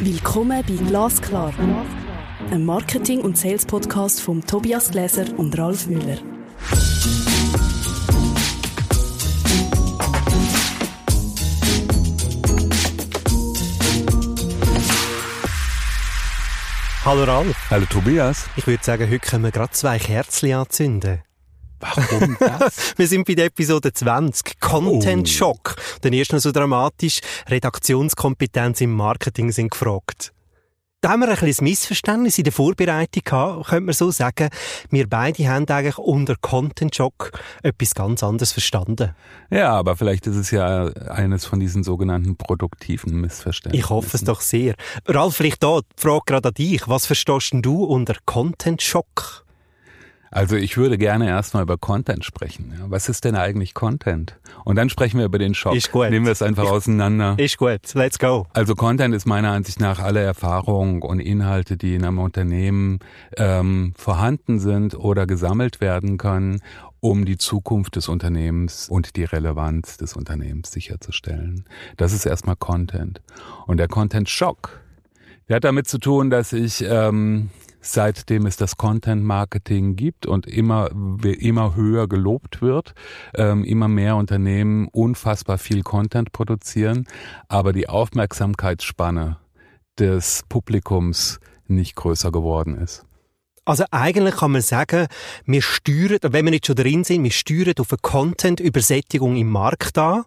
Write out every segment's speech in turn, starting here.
Willkommen bei Glasklar, einem Marketing- und Sales-Podcast von Tobias Gläser und Ralf Müller. Hallo Ralf. Hallo Tobias. Ich würde sagen, heute können wir gerade zwei Kerzen anzünden. Warum das? wir sind bei der Episode 20. Content Oh. Shock. Dann erst noch so dramatisch. Redaktionskompetenz im Marketing sind gefragt. Da haben wir ein kleines Missverständnis in der Vorbereitung gehabt, könnte man so sagen. Wir beide haben eigentlich unter Content Shock etwas ganz anderes verstanden. ja, aber vielleicht ist es ja eines von diesen sogenannten produktiven Missverständnissen. Ich hoffe es doch sehr. Ralf, vielleicht da die Frage gerade an dich. Was verstehst denn du unter Content Shock? Also ich würde gerne erstmal über Content sprechen. Was ist denn eigentlich Content? Und dann sprechen wir über den Shop. Ist gut. Nehmen wir es einfach Ich- auseinander. Ist gut, let's go. Also Content ist meiner Ansicht nach alle Erfahrungen und Inhalte, die in einem Unternehmen ähm, vorhanden sind oder gesammelt werden können, um die Zukunft des Unternehmens und die Relevanz des Unternehmens sicherzustellen. Das ist erstmal Content. Und der Content-Schock, der hat damit zu tun, dass ich ähm, seitdem es das Content Marketing gibt und immer immer höher gelobt wird, ähm, immer mehr Unternehmen unfassbar viel Content produzieren, aber die Aufmerksamkeitsspanne des Publikums nicht größer geworden ist. Also eigentlich kann man sagen, wir steuern, wenn wir nicht schon drin sind, wir steuern auf eine Content-Übersättigung im Markt an.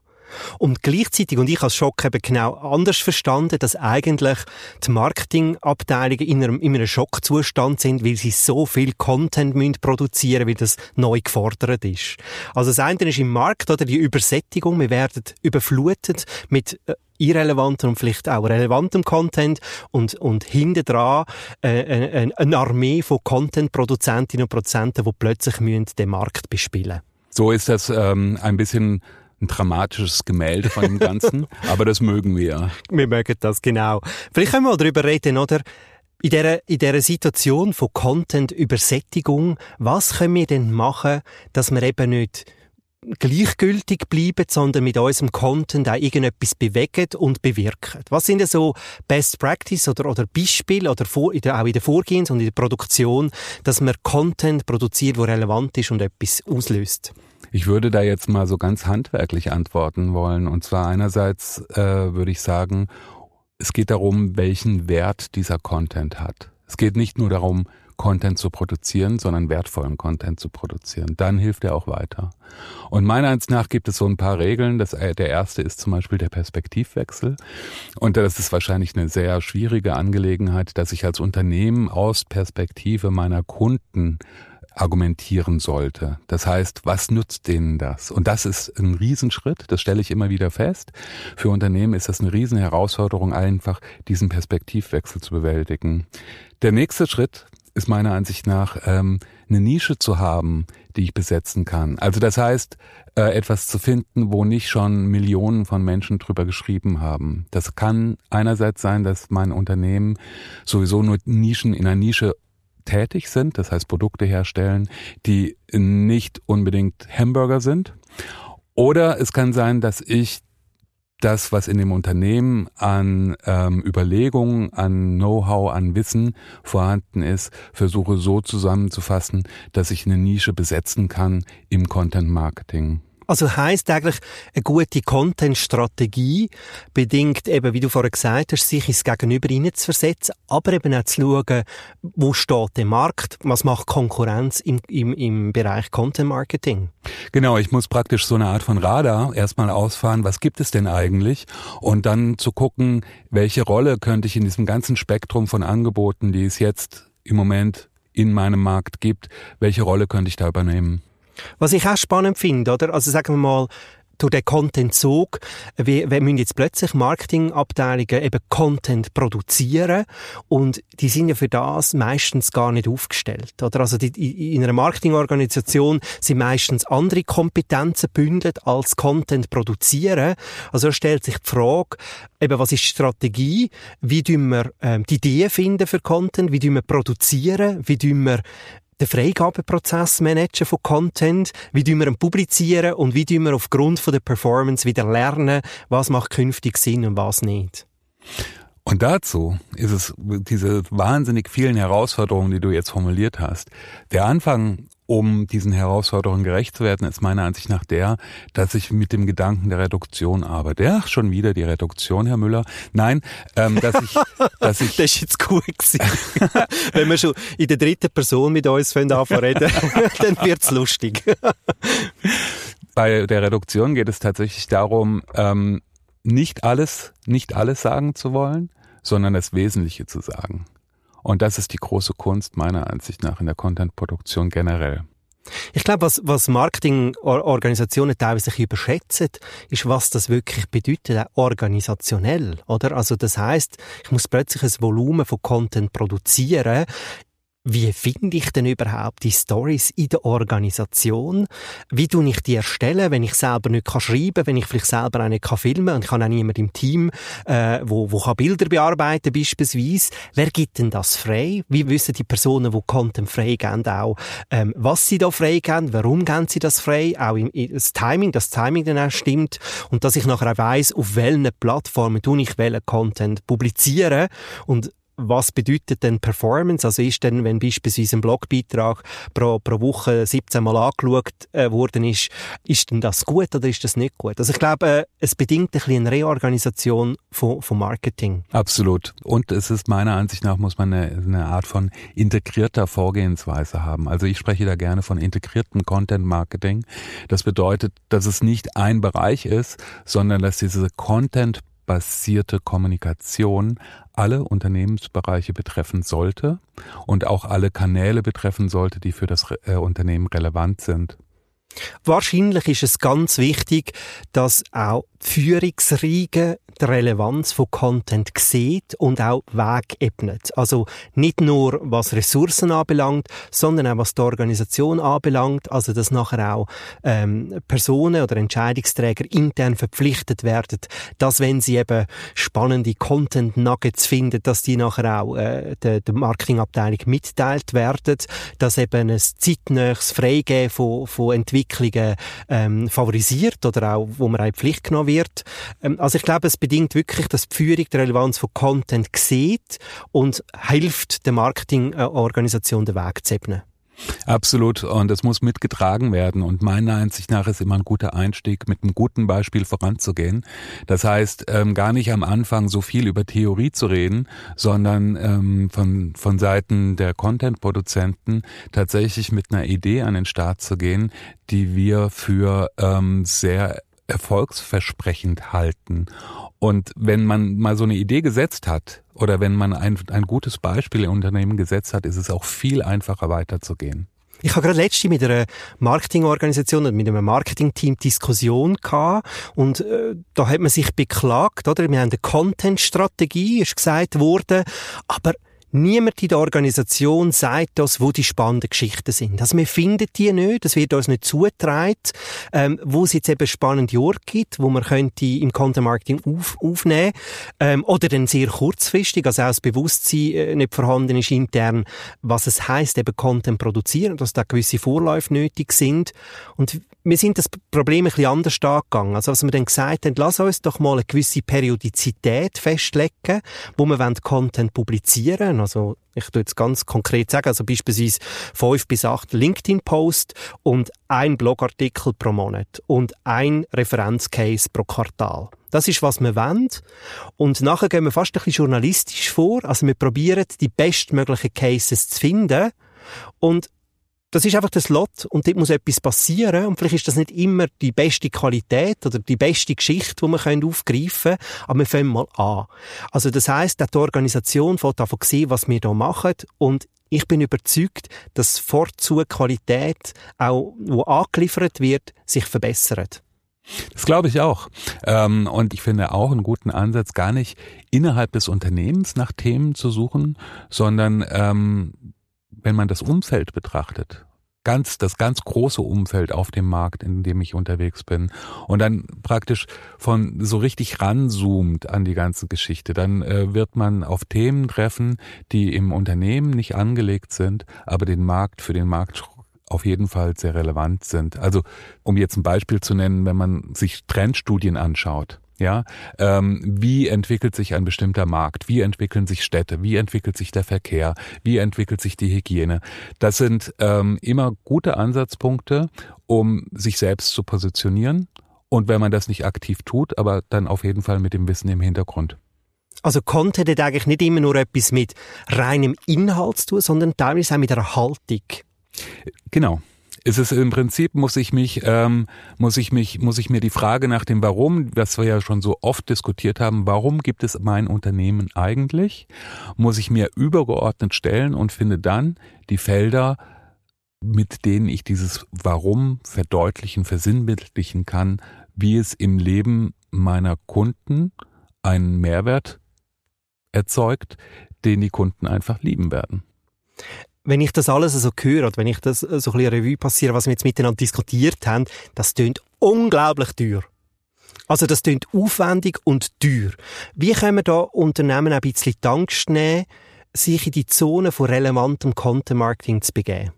Und gleichzeitig, und ich als Schock eben genau anders verstanden, dass eigentlich die Marketingabteilungen in einem, in einem Schockzustand sind, weil sie so viel Content müssen produzieren, weil das neu gefordert ist. Also das eine ist im Markt, oder? Die Übersättigung, wir werden überflutet mit äh, irrelevantem und vielleicht auch relevantem Content und, und hinten dran äh, eine, eine Armee von Content-Produzentinnen und Produzenten, die plötzlich müssen den Markt bespielen. So ist das ähm, ein bisschen ein dramatisches Gemälde von dem Ganzen, aber das mögen wir. Wir mögen das, genau. Vielleicht können wir mal darüber reden, oder? In dieser, in dieser Situation von Content-Übersättigung, was können wir denn machen, dass wir eben nicht gleichgültig bleiben, sondern mit unserem Content auch irgendetwas bewegen und bewirken. Was sind denn so Best Practice oder, oder Beispiele oder vor, in der, auch in der Vorgehens- und in der Produktion, dass man Content produziert, der relevant ist und etwas auslöst? Ich würde da jetzt mal so ganz handwerklich antworten wollen. Und zwar einerseits äh, würde ich sagen, es geht darum, welchen Wert dieser Content hat. Es geht nicht nur darum, Content zu produzieren, sondern wertvollen Content zu produzieren. Dann hilft er auch weiter. Und meiner Ansicht nach gibt es so ein paar Regeln. Das, äh, der erste ist zum Beispiel der Perspektivwechsel. Und das ist wahrscheinlich eine sehr schwierige Angelegenheit, dass ich als Unternehmen aus Perspektive meiner Kunden argumentieren sollte. Das heißt, was nutzt denen das? Und das ist ein Riesenschritt, das stelle ich immer wieder fest. Für Unternehmen ist das eine Riesenherausforderung, einfach diesen Perspektivwechsel zu bewältigen. Der nächste Schritt ist meiner Ansicht nach ähm, eine Nische zu haben, die ich besetzen kann. Also das heißt, äh, etwas zu finden, wo nicht schon Millionen von Menschen drüber geschrieben haben. Das kann einerseits sein, dass mein Unternehmen sowieso nur Nischen in einer Nische tätig sind, das heißt Produkte herstellen, die nicht unbedingt Hamburger sind. Oder es kann sein, dass ich das, was in dem Unternehmen an ähm, Überlegungen, an Know-how, an Wissen vorhanden ist, versuche so zusammenzufassen, dass ich eine Nische besetzen kann im Content Marketing. Also heisst eigentlich, eine gute Content-Strategie bedingt eben, wie du vorher gesagt hast, sich ins Gegenüber hineinzuversetzen, aber eben auch zu schauen, wo steht der Markt, was macht Konkurrenz im, im, im Bereich Content-Marketing. Genau, ich muss praktisch so eine Art von Radar erstmal ausfahren, was gibt es denn eigentlich? Und dann zu gucken, welche Rolle könnte ich in diesem ganzen Spektrum von Angeboten, die es jetzt im Moment in meinem Markt gibt, welche Rolle könnte ich da übernehmen? Was ich auch spannend finde, oder? Also sagen wir mal, durch den Content-Zug, wir, wir müssen jetzt plötzlich Marketingabteilungen eben Content produzieren und die sind ja für das meistens gar nicht aufgestellt, oder? Also die, in einer Marketingorganisation sind meistens andere Kompetenzen bündelt als Content produzieren. Also stellt sich die Frage, eben was ist Strategie? Wie tun wir ähm, die Ideen finden für Content? Wie tun wir produzieren? Wie tun wir den Freigabeprozess managen von Content, wie tun wir ihn publizieren und wie tun wir aufgrund von der Performance wieder lernen, was macht künftig Sinn und was nicht. Und dazu ist es diese wahnsinnig vielen Herausforderungen, die du jetzt formuliert hast. Der Anfang, um diesen Herausforderungen gerecht zu werden, ist meiner Ansicht nach der, dass ich mit dem Gedanken der Reduktion arbeite. Ja, schon wieder die Reduktion, Herr Müller. Nein, ähm, dass ich, dass ich. das ist jetzt gut gewesen. Wenn wir schon in der dritten Person mit uns anfangen reden, dann wird's lustig. Bei der Reduktion geht es tatsächlich darum, ähm, nicht alles, nicht alles sagen zu wollen, sondern das Wesentliche zu sagen. Und das ist die große Kunst meiner Ansicht nach in der Content-Produktion generell. Ich glaube, was, was Marketingorganisationen teilweise überschätzen, ist, was das wirklich bedeutet, organisationell, oder? Also, das heißt, ich muss plötzlich ein Volumen von Content produzieren, wie finde ich denn überhaupt die Stories in der Organisation? Wie tue ich die erstellen, wenn ich selber nicht kann schreiben, wenn ich vielleicht selber auch nicht kann filmen und ich habe auch niemand im Team, äh, wo, wo kann Bilder bearbeiten beispielsweise. Wer gibt denn das frei? Wie wissen die Personen, die Content frei geben, auch, ähm, was sie da frei geben, warum geben sie das frei? Auch im, das Timing, das Timing dann auch stimmt und dass ich nachher auch weiss, auf welchen Plattformen tue ich welchen Content publizieren und was bedeutet denn Performance? Also ist denn, wenn beispielsweise ein Blogbeitrag pro, pro Woche 17 Mal angeschaut äh, worden ist, ist denn das gut oder ist das nicht gut? Also ich glaube, äh, es bedingt ein bisschen eine Reorganisation von, von Marketing. Absolut. Und es ist meiner Ansicht nach, muss man eine, eine Art von integrierter Vorgehensweise haben. Also ich spreche da gerne von integriertem Content Marketing. Das bedeutet, dass es nicht ein Bereich ist, sondern dass diese Content basierte Kommunikation alle Unternehmensbereiche betreffen sollte und auch alle Kanäle betreffen sollte, die für das äh, Unternehmen relevant sind. Wahrscheinlich ist es ganz wichtig, dass auch Führungsriege die Relevanz von Content sieht und auch Weg ebnet. Also nicht nur was Ressourcen anbelangt, sondern auch was die Organisation anbelangt. Also dass nachher auch ähm, Personen oder Entscheidungsträger intern verpflichtet werden, dass wenn sie eben spannende Content Nuggets finden, dass die nachher auch äh, der, der Marketingabteilung mitteilt werden, dass eben ein zeitnähes Freigeben von, von Entwicklungen ähm, favorisiert oder auch, wo man auch Pflicht genommen wird. Ähm, also ich glaube, es bedingt wirklich, dass die Führung die Relevanz von Content sieht und hilft der Marketingorganisation den Weg zu ebnen. Absolut. Und es muss mitgetragen werden. Und meiner Ansicht nach ist immer ein guter Einstieg, mit einem guten Beispiel voranzugehen. Das heißt, ähm, gar nicht am Anfang so viel über Theorie zu reden, sondern ähm, von, von Seiten der Content-Produzenten tatsächlich mit einer Idee an den Start zu gehen, die wir für ähm, sehr erfolgsversprechend halten. Und wenn man mal so eine Idee gesetzt hat oder wenn man ein, ein gutes Beispiel im Unternehmen gesetzt hat, ist es auch viel einfacher weiterzugehen. Ich habe gerade letzte mit einer Marketingorganisation und mit einem Marketingteam Diskussion gehabt und äh, da hat man sich beklagt, oder? Wir haben eine Content-Strategie, ist gesagt worden, aber Niemand in der Organisation sagt uns, wo die spannenden Geschichten sind. Also wir finden die nicht, das wird uns nicht zugetragen, ähm, wo es jetzt eben spannende Orte gibt, wo man könnte im Content Marketing auf, aufnehmen. Ähm, oder dann sehr kurzfristig, also auch das Bewusstsein äh, nicht vorhanden ist intern, was es heißt eben Content produzieren, dass da gewisse Vorläufe nötig sind. Und wir sind das Problem ein bisschen anders angegangen. Also, was wir dann gesagt haben, lass uns doch mal eine gewisse Periodizität festlegen, wo wir Content publizieren Also, ich tue jetzt ganz konkret sagen, also beispielsweise fünf bis acht LinkedIn-Posts und ein Blogartikel pro Monat und ein Referenzcase pro Quartal. Das ist, was wir wollen. Und nachher gehen wir fast ein bisschen journalistisch vor. Also wir probieren, die bestmöglichen Cases zu finden und das ist einfach das Lot und dort muss etwas passieren und vielleicht ist das nicht immer die beste Qualität oder die beste Geschichte, die wir aufgreifen können, aber wir fangen mal an. Also das heisst, die Organisation fängt davon sehen, was wir hier machen und ich bin überzeugt, dass fortzu Qualität, auch wo angeliefert wird, sich verbessert. Das glaube ich auch. Ähm, und ich finde auch einen guten Ansatz, gar nicht innerhalb des Unternehmens nach Themen zu suchen, sondern ähm, wenn man das Umfeld betrachtet, ganz, das ganz große Umfeld auf dem Markt, in dem ich unterwegs bin, und dann praktisch von so richtig ranzoomt an die ganze Geschichte, dann äh, wird man auf Themen treffen, die im Unternehmen nicht angelegt sind, aber den Markt für den Markt auf jeden Fall sehr relevant sind. Also, um jetzt ein Beispiel zu nennen, wenn man sich Trendstudien anschaut, Ja, ähm, wie entwickelt sich ein bestimmter Markt? Wie entwickeln sich Städte? Wie entwickelt sich der Verkehr? Wie entwickelt sich die Hygiene? Das sind ähm, immer gute Ansatzpunkte, um sich selbst zu positionieren. Und wenn man das nicht aktiv tut, aber dann auf jeden Fall mit dem Wissen im Hintergrund. Also Content hat eigentlich nicht immer nur etwas mit reinem Inhalt zu tun, sondern teilweise auch mit einer Haltung. Genau ist es im Prinzip muss ich mich ähm, muss ich mich muss ich mir die Frage nach dem Warum, was wir ja schon so oft diskutiert haben, warum gibt es mein Unternehmen eigentlich, muss ich mir übergeordnet stellen und finde dann die Felder, mit denen ich dieses Warum verdeutlichen, versinnbildlichen kann, wie es im Leben meiner Kunden einen Mehrwert erzeugt, den die Kunden einfach lieben werden wenn ich das alles so höre, oder wenn ich das so ein bisschen Revue passiere, was wir jetzt miteinander diskutiert haben, das tönt unglaublich teuer. Also das tönt aufwendig und teuer. Wie können wir da Unternehmen ein bisschen Angst nehmen, sich in die Zone von relevantem Content Marketing zu begeben?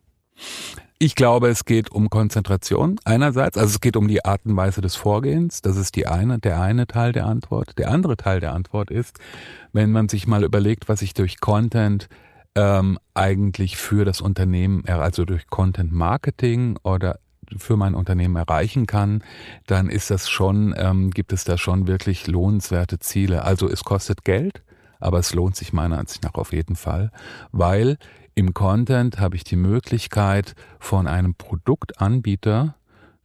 Ich glaube, es geht um Konzentration einerseits, also es geht um die Art und Weise des Vorgehens. Das ist die eine, der eine Teil der Antwort. Der andere Teil der Antwort ist, wenn man sich mal überlegt, was ich durch Content ähm, eigentlich für das Unternehmen, also durch Content Marketing oder für mein Unternehmen erreichen kann, dann ist das schon, ähm, gibt es da schon wirklich lohnenswerte Ziele. Also es kostet Geld, aber es lohnt sich meiner Ansicht nach auf jeden Fall, weil im Content habe ich die Möglichkeit, von einem Produktanbieter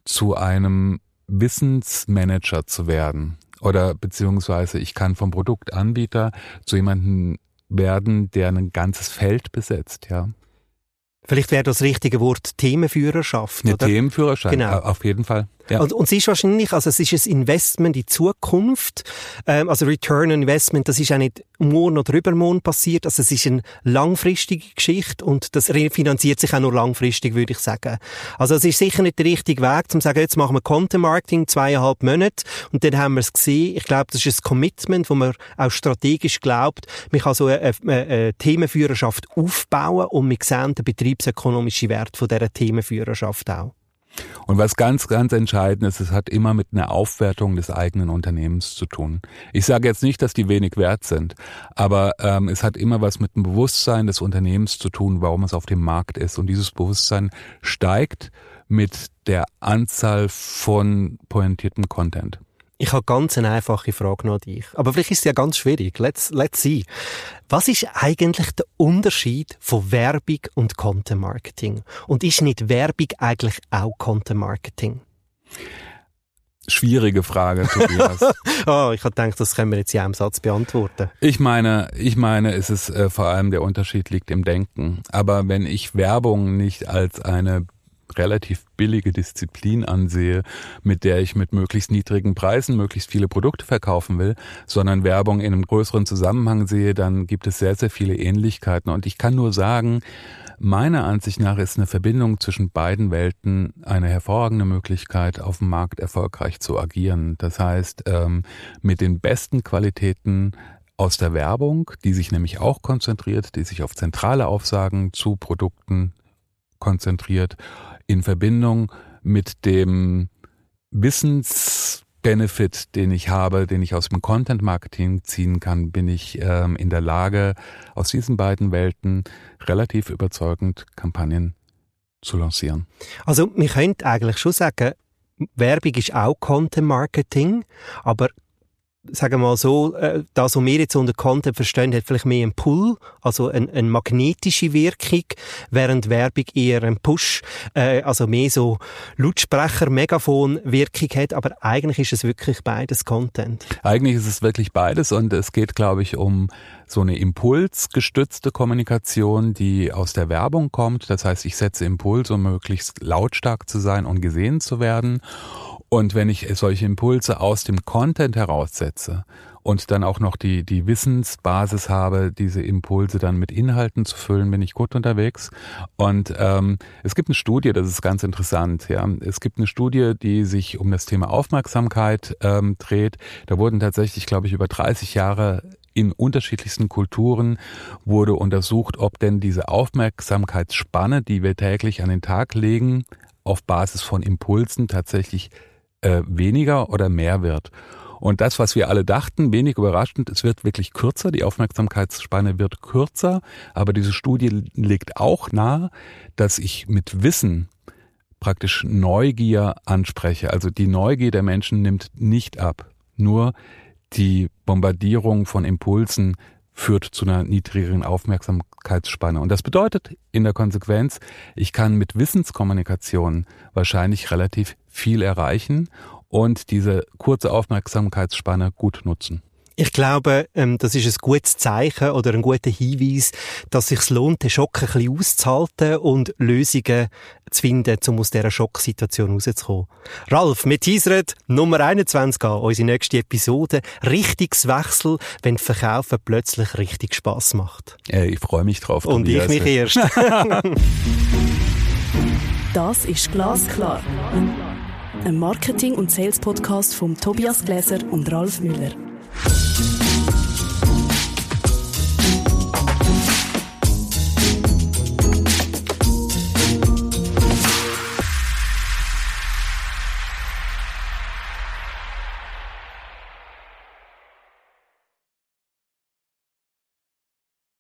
zu einem Wissensmanager zu werden. Oder beziehungsweise ich kann vom Produktanbieter zu jemandem werden, der ein ganzes Feld besetzt, ja. Vielleicht wäre das richtige Wort Themenführerschaft, Eine oder? Themenführerschaft, genau. auf jeden Fall. Ja. Und, und es ist wahrscheinlich, also es ist ein Investment in die Zukunft, ähm, also Return on Investment, das ist auch nicht morgen oder übermorgen passiert, also es ist eine langfristige Geschichte und das refinanziert sich auch nur langfristig, würde ich sagen. Also es ist sicher nicht der richtige Weg, zu sagen, jetzt machen wir Content Marketing zweieinhalb Monate und dann haben wir es gesehen. Ich glaube, das ist ein Commitment, wo man auch strategisch glaubt, man kann so eine, eine, eine Themenführerschaft aufbauen und wir sehen den betriebsökonomischen Wert von dieser Themenführerschaft auch. Und was ganz, ganz entscheidend ist, es hat immer mit einer Aufwertung des eigenen Unternehmens zu tun. Ich sage jetzt nicht, dass die wenig wert sind, aber ähm, es hat immer was mit dem Bewusstsein des Unternehmens zu tun, warum es auf dem Markt ist. Und dieses Bewusstsein steigt mit der Anzahl von pointiertem Content. Ich habe ganz eine einfache Frage noch an dich. Aber vielleicht ist es ja ganz schwierig. Let's, let's see. Was ist eigentlich der Unterschied von Werbung und Content Marketing? Und ist nicht Werbung eigentlich auch Content Marketing? Schwierige Frage, Tobias. oh, ich habe gedacht, das können wir jetzt in einem Satz beantworten. Ich meine, ich meine, es ist äh, vor allem der Unterschied liegt im Denken. Aber wenn ich Werbung nicht als eine relativ billige Disziplin ansehe, mit der ich mit möglichst niedrigen Preisen möglichst viele Produkte verkaufen will, sondern Werbung in einem größeren Zusammenhang sehe, dann gibt es sehr, sehr viele Ähnlichkeiten. Und ich kann nur sagen, meiner Ansicht nach ist eine Verbindung zwischen beiden Welten eine hervorragende Möglichkeit, auf dem Markt erfolgreich zu agieren. Das heißt, ähm, mit den besten Qualitäten aus der Werbung, die sich nämlich auch konzentriert, die sich auf zentrale Aufsagen zu Produkten konzentriert in Verbindung mit dem Wissensbenefit, den ich habe, den ich aus dem Content Marketing ziehen kann, bin ich ähm, in der Lage, aus diesen beiden Welten relativ überzeugend Kampagnen zu lancieren. Also, wir könnten eigentlich schon sagen, Werbung ist auch Content Marketing, aber sagen wir mal so, äh, das, was wir jetzt unter Content verstehen, hat vielleicht mehr einen Pull, also eine, eine magnetische Wirkung, während Werbung eher einen Push, äh, also mehr so Lautsprecher, Megafon-Wirkung hat, aber eigentlich ist es wirklich beides Content. Eigentlich ist es wirklich beides und es geht, glaube ich, um so eine impulsgestützte Kommunikation, die aus der Werbung kommt. Das heißt, ich setze Impuls, um möglichst lautstark zu sein und gesehen zu werden. Und wenn ich solche Impulse aus dem Content heraussetze und dann auch noch die, die Wissensbasis habe, diese Impulse dann mit Inhalten zu füllen, bin ich gut unterwegs. Und ähm, es gibt eine Studie, das ist ganz interessant. Ja, es gibt eine Studie, die sich um das Thema Aufmerksamkeit ähm, dreht. Da wurden tatsächlich, glaube ich, über 30 Jahre in unterschiedlichsten Kulturen wurde untersucht, ob denn diese Aufmerksamkeitsspanne, die wir täglich an den Tag legen, auf Basis von Impulsen tatsächlich äh, weniger oder mehr wird. Und das, was wir alle dachten, wenig überraschend, es wird wirklich kürzer, die Aufmerksamkeitsspanne wird kürzer, aber diese Studie legt auch nahe, dass ich mit Wissen praktisch Neugier anspreche. Also die Neugier der Menschen nimmt nicht ab. Nur die Bombardierung von Impulsen führt zu einer niedrigeren Aufmerksamkeitsspanne. Und das bedeutet in der Konsequenz, ich kann mit Wissenskommunikation wahrscheinlich relativ viel erreichen und diese kurze Aufmerksamkeitsspanne gut nutzen. Ich glaube, ähm, das ist ein gutes Zeichen oder ein guter Hinweis, dass es sich lohnt, den Schock ein bisschen auszuhalten und Lösungen zu finden, um aus dieser Schocksituation rauszukommen. Ralf, wir teasern Nummer 21 an, unsere nächste Episode. Richtungswechsel, wenn Verkaufen plötzlich richtig Spass macht. Äh, ich freue mich drauf. Und ich mich erst. das ist Glasklar. Ein Marketing- und Sales-Podcast von Tobias Gläser und Ralf Müller. Thank you.